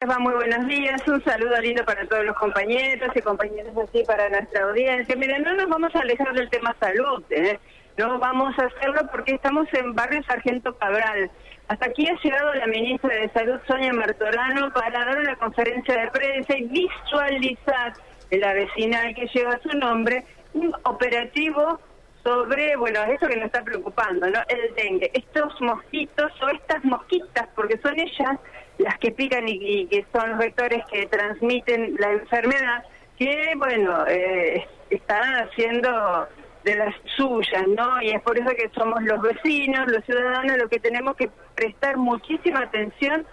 Muy buenos días, un saludo lindo para todos los compañeros y compañeras así para nuestra audiencia. Mira, no nos vamos a alejar del tema salud, ¿eh? no vamos a hacerlo porque estamos en Barrio Sargento Cabral. Hasta aquí ha llegado la ministra de Salud, Sonia Martorano, para dar una conferencia de prensa y visualizar en la vecinal que lleva su nombre un operativo sobre, bueno, eso que nos está preocupando, ¿no? El dengue. Estos mosquitos o estas mosquitas, porque son ellas las que pican y, que son los vectores que transmiten la enfermedad, que, bueno, eh, están haciendo de las suyas, ¿no? Y es por eso que somos los vecinos, los ciudadanos, los que tenemos que prestar muchísima atención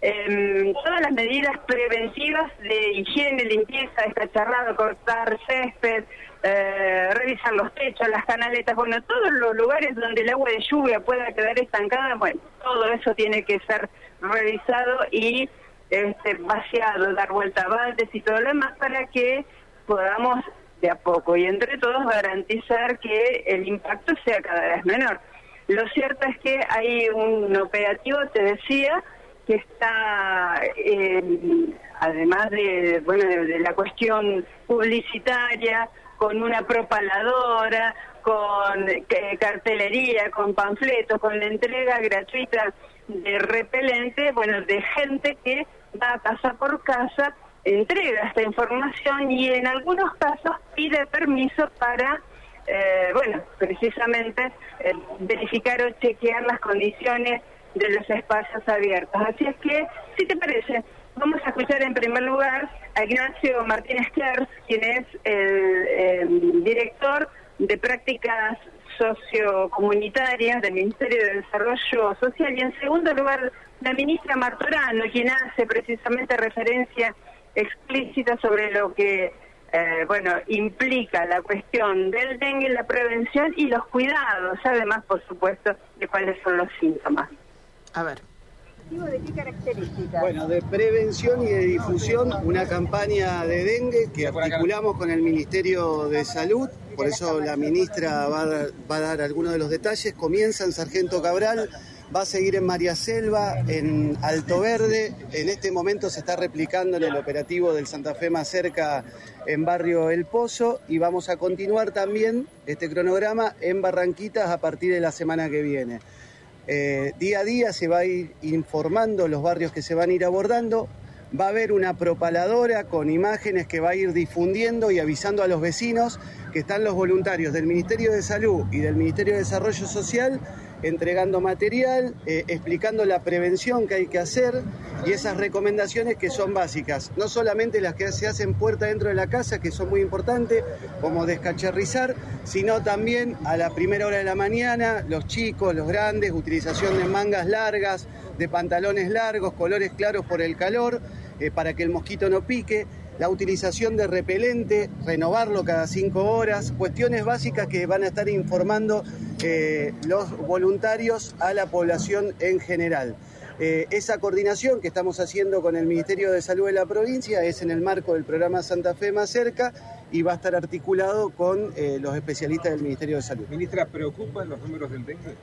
en todas las medidas preventivas de higiene, limpieza, descacharrado, cortar césped, eh, revisar los techos, las canaletas, bueno, todos los lugares donde el agua de lluvia pueda quedar estancada, bueno, todo eso tiene que ser revisado y este, vaciado, dar vuelta a baldes y todo lo demás para que podamos de a poco y entre todos garantizar que el impacto sea cada vez menor. Lo cierto es que hay un operativo, te decía, que está, eh, además de, bueno, de la cuestión publicitaria, con una propaladora, con eh, cartelería, con panfletos, con la entrega gratuita de repelente, bueno, de gente que va casa por casa, entrega esta información y en algunos casos pide permiso para, eh, bueno, precisamente eh, verificar o chequear las condiciones de los espacios abiertos. Así es que, si te parece, vamos a escuchar en primer lugar a Ignacio Martínez Kers, quien es el, director de prácticas sociocomunitarias del Ministerio de Desarrollo Social y en segundo lugar la ministra Martorano, quien hace precisamente referencia explícita sobre lo que eh, bueno implica la cuestión del dengue, la prevención y los cuidados, además por supuesto de cuáles son los síntomas. A ver. ¿De qué características? Bueno, de prevención y de difusión, una campaña de dengue que articulamos con el Ministerio de Salud, por eso la ministra va a dar, va a dar algunos de los detalles. Comienza en Sargento Cabral, va a seguir en María Selva, en Alto Verde, en este momento se está replicando en el operativo del Santa Fe más cerca en Barrio El Pozo y vamos a continuar también este cronograma en Barranquitas a partir de la semana que viene. Eh, día a día se va a ir informando los barrios que se van a ir abordando. Va a haber una propaladora con imágenes que va a ir difundiendo y avisando a los vecinos que están los voluntarios del Ministerio de Salud y del Ministerio de Desarrollo Social entregando material, eh, explicando la prevención que hay que hacer y esas recomendaciones que son básicas, no solamente las que se hacen puerta dentro de la casa, que son muy importantes, como descacharrizar, sino también a la primera hora de la mañana, los chicos, los grandes, utilización de mangas largas, de pantalones largos, colores claros por el calor, eh, para que el mosquito no pique la utilización de repelente, renovarlo cada cinco horas, cuestiones básicas que van a estar informando eh, los voluntarios a la población en general. Eh, esa coordinación que estamos haciendo con el Ministerio de Salud de la provincia es en el marco del programa Santa Fe más cerca y va a estar articulado con eh, los especialistas del Ministerio de Salud. Ministra, ¿preocupan los números del dengue?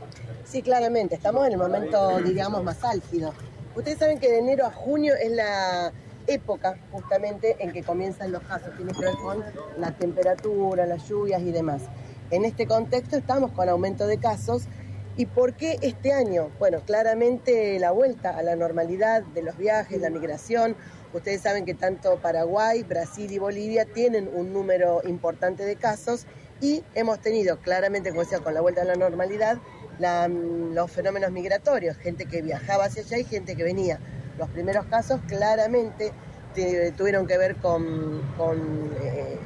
Sí, claramente, estamos en el momento, digamos, más álgido. Ustedes saben que de enero a junio es la época justamente en que comienzan los casos, tiene que ver con la temperatura, las lluvias y demás. En este contexto estamos con aumento de casos. ¿Y por qué este año? Bueno, claramente la vuelta a la normalidad de los viajes, la migración. Ustedes saben que tanto Paraguay, Brasil y Bolivia tienen un número importante de casos y hemos tenido claramente, como decía, con la vuelta a la normalidad, los fenómenos migratorios, gente que viajaba hacia allá y gente que venía. Los primeros casos claramente tuvieron que ver con, eh,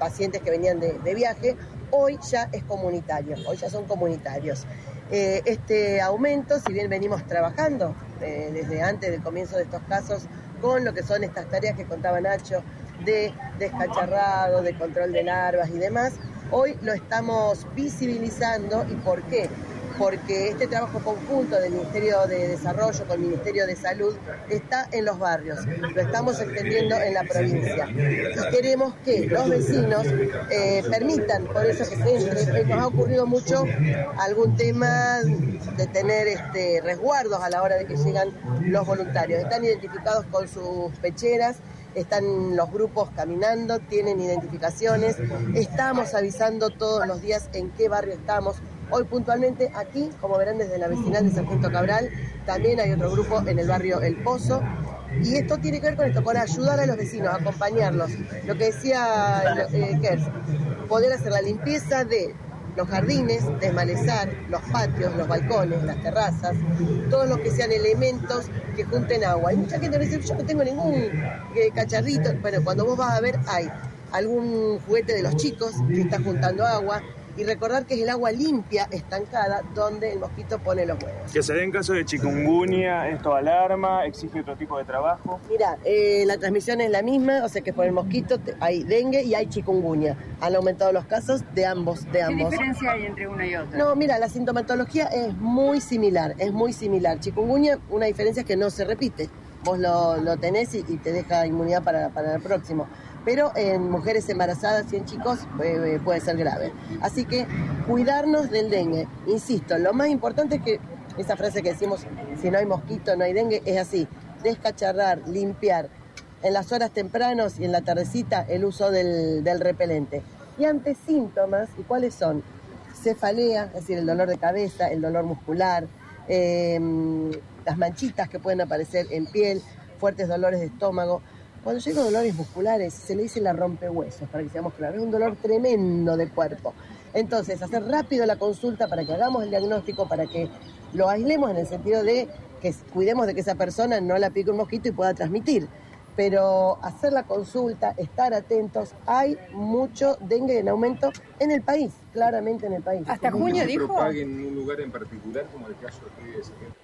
pacientes que venían de, viaje, hoy ya es comunitario, hoy ya son comunitarios. Eh, este aumento, si bien venimos trabajando eh, desde antes del comienzo de estos casos con lo que son estas tareas que contaba Nacho de descacharrado, de control de larvas y demás, hoy lo estamos visibilizando. ¿Y por qué? Porque este trabajo conjunto del Ministerio de Desarrollo con el Ministerio de Salud está en los barrios, lo estamos extendiendo en la provincia. Y queremos que los vecinos eh, permitan, por eso que se entre, nos ha ocurrido mucho algún tema de tener este, resguardos a la hora de que llegan los voluntarios. Están identificados con sus pecheras están los grupos caminando, tienen identificaciones, estamos avisando todos los días en qué barrio estamos. Hoy puntualmente aquí, como verán desde la vecinal de Sargento Cabral, también hay otro grupo en el barrio El Pozo. Y esto tiene que ver con esto, con ayudar a los vecinos, acompañarlos. Lo que decía eh, Kers, poder hacer la limpieza de los jardines, desmalezar los patios, los balcones, las terrazas, todos los que sean elementos que junten agua. Hay mucha gente que dice, yo no tengo ningún eh, cacharrito, bueno, cuando vos vas a ver hay algún juguete de los chicos que está juntando agua, y recordar que es el agua limpia, estancada, donde el mosquito pone los huevos. Que se dé en caso de chikungunya, esto alarma, exige otro tipo de trabajo. Mira, eh, la transmisión es la misma, o sea que por el mosquito hay dengue y hay chikungunya. Han aumentado los casos de ambos, de ambos. ¿Qué diferencia hay entre una y otra? No, mira, la sintomatología es muy similar, es muy similar. Chikungunya, una diferencia es que no se repite. Vos lo, lo tenés y, te deja inmunidad para, para el próximo pero en mujeres embarazadas y en chicos eh, puede ser grave. Así que cuidarnos del dengue. Insisto, lo más importante es que esa frase que decimos, si no hay mosquito, no hay dengue, es así. Descacharrar, limpiar. En las horas tempranas y en la tardecita el uso del, repelente. Y ante síntomas, ¿y cuáles son? Cefalea, es decir, el dolor de cabeza, el dolor muscular, em, las manchitas que pueden aparecer en piel, fuertes dolores de estómago. Cuando llega dolores musculares, se le dice la rompehuesos, para que seamos claros. Es un dolor tremendo de cuerpo. Entonces, hacer rápido la consulta para que hagamos el diagnóstico, para que lo aislemos en el sentido de que cuidemos de que esa persona no la pique un mosquito y pueda transmitir. Pero hacer la consulta, estar atentos, hay mucho dengue en aumento en el país, claramente en el país. Hasta junio dijo. en un lugar en particular, como el caso de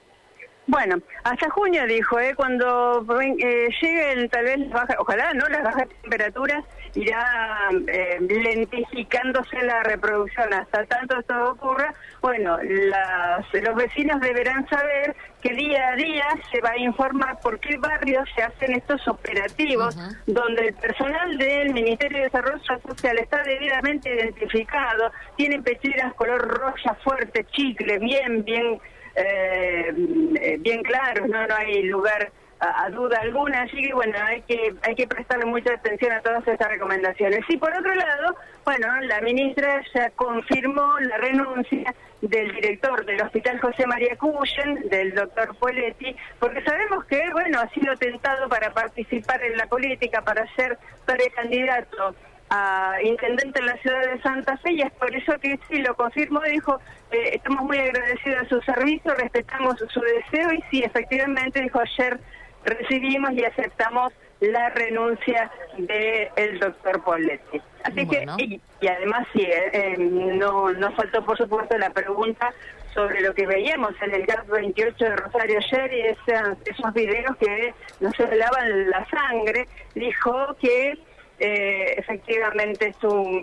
bueno, hasta junio dijo, ¿eh? cuando eh, lleguen tal vez las ojalá no las bajas temperaturas, irá eh, lentificándose la reproducción. Hasta tanto esto ocurra, bueno, los vecinos deberán saber que día a día se va a informar por qué barrios se hacen estos operativos, donde el personal del Ministerio de Desarrollo Social está debidamente identificado, tienen pecheras color roja fuerte, chicle, bien, bien eh, bien claros, no, no hay lugar a, duda alguna, así que bueno, hay que hay que prestarle mucha atención a todas estas recomendaciones. Y por otro lado, bueno, la ministra ya confirmó la renuncia del director del Hospital José María Cuyen, del doctor Poletti, porque sabemos que, bueno, ha sido tentado para participar en la política, para ser precandidato a intendente en la ciudad de Santa Fe y es por eso que sí lo confirmó, dijo, eh, estamos muy agradecidos a su servicio, respetamos su deseo y sí, efectivamente, dijo ayer recibimos y aceptamos la renuncia del el doctor Poletti. Así que, y, además sí, eh, eh, no, no faltó por supuesto la pregunta sobre lo que veíamos en el GAP 28 de Rosario ayer y esos videos que nos lavan la sangre, dijo que eh, efectivamente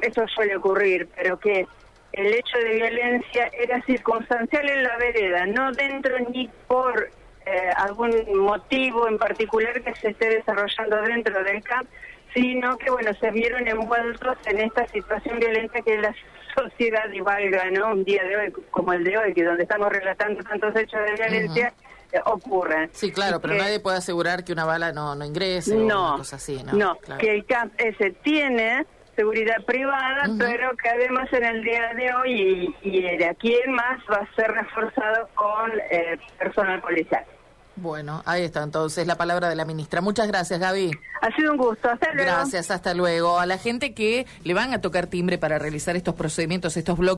eso suele ocurrir, pero que el hecho de violencia era circunstancial en la vereda, no dentro ni por eh, algún motivo en particular que se esté desarrollando dentro del CAP, sino que bueno se vieron envueltos en esta situación violenta que la sociedad igual ¿no? Un día de hoy como el de hoy, que donde estamos relatando tantos hechos de violencia. Eh, ocurren. Sí, claro, pero nadie puede asegurar que una bala no, no ingrese no, o cosa así, ¿no? No, que el CAP ese tiene seguridad privada, pero que además en el día de hoy y, de aquí en más va a ser reforzado con eh, personal policial. Bueno, ahí está entonces la palabra de la ministra. Muchas gracias, Gaby. Ha sido un gusto. Hasta luego. Gracias, hasta luego. A la gente que le van a tocar timbre para realizar estos procedimientos, estos bloques.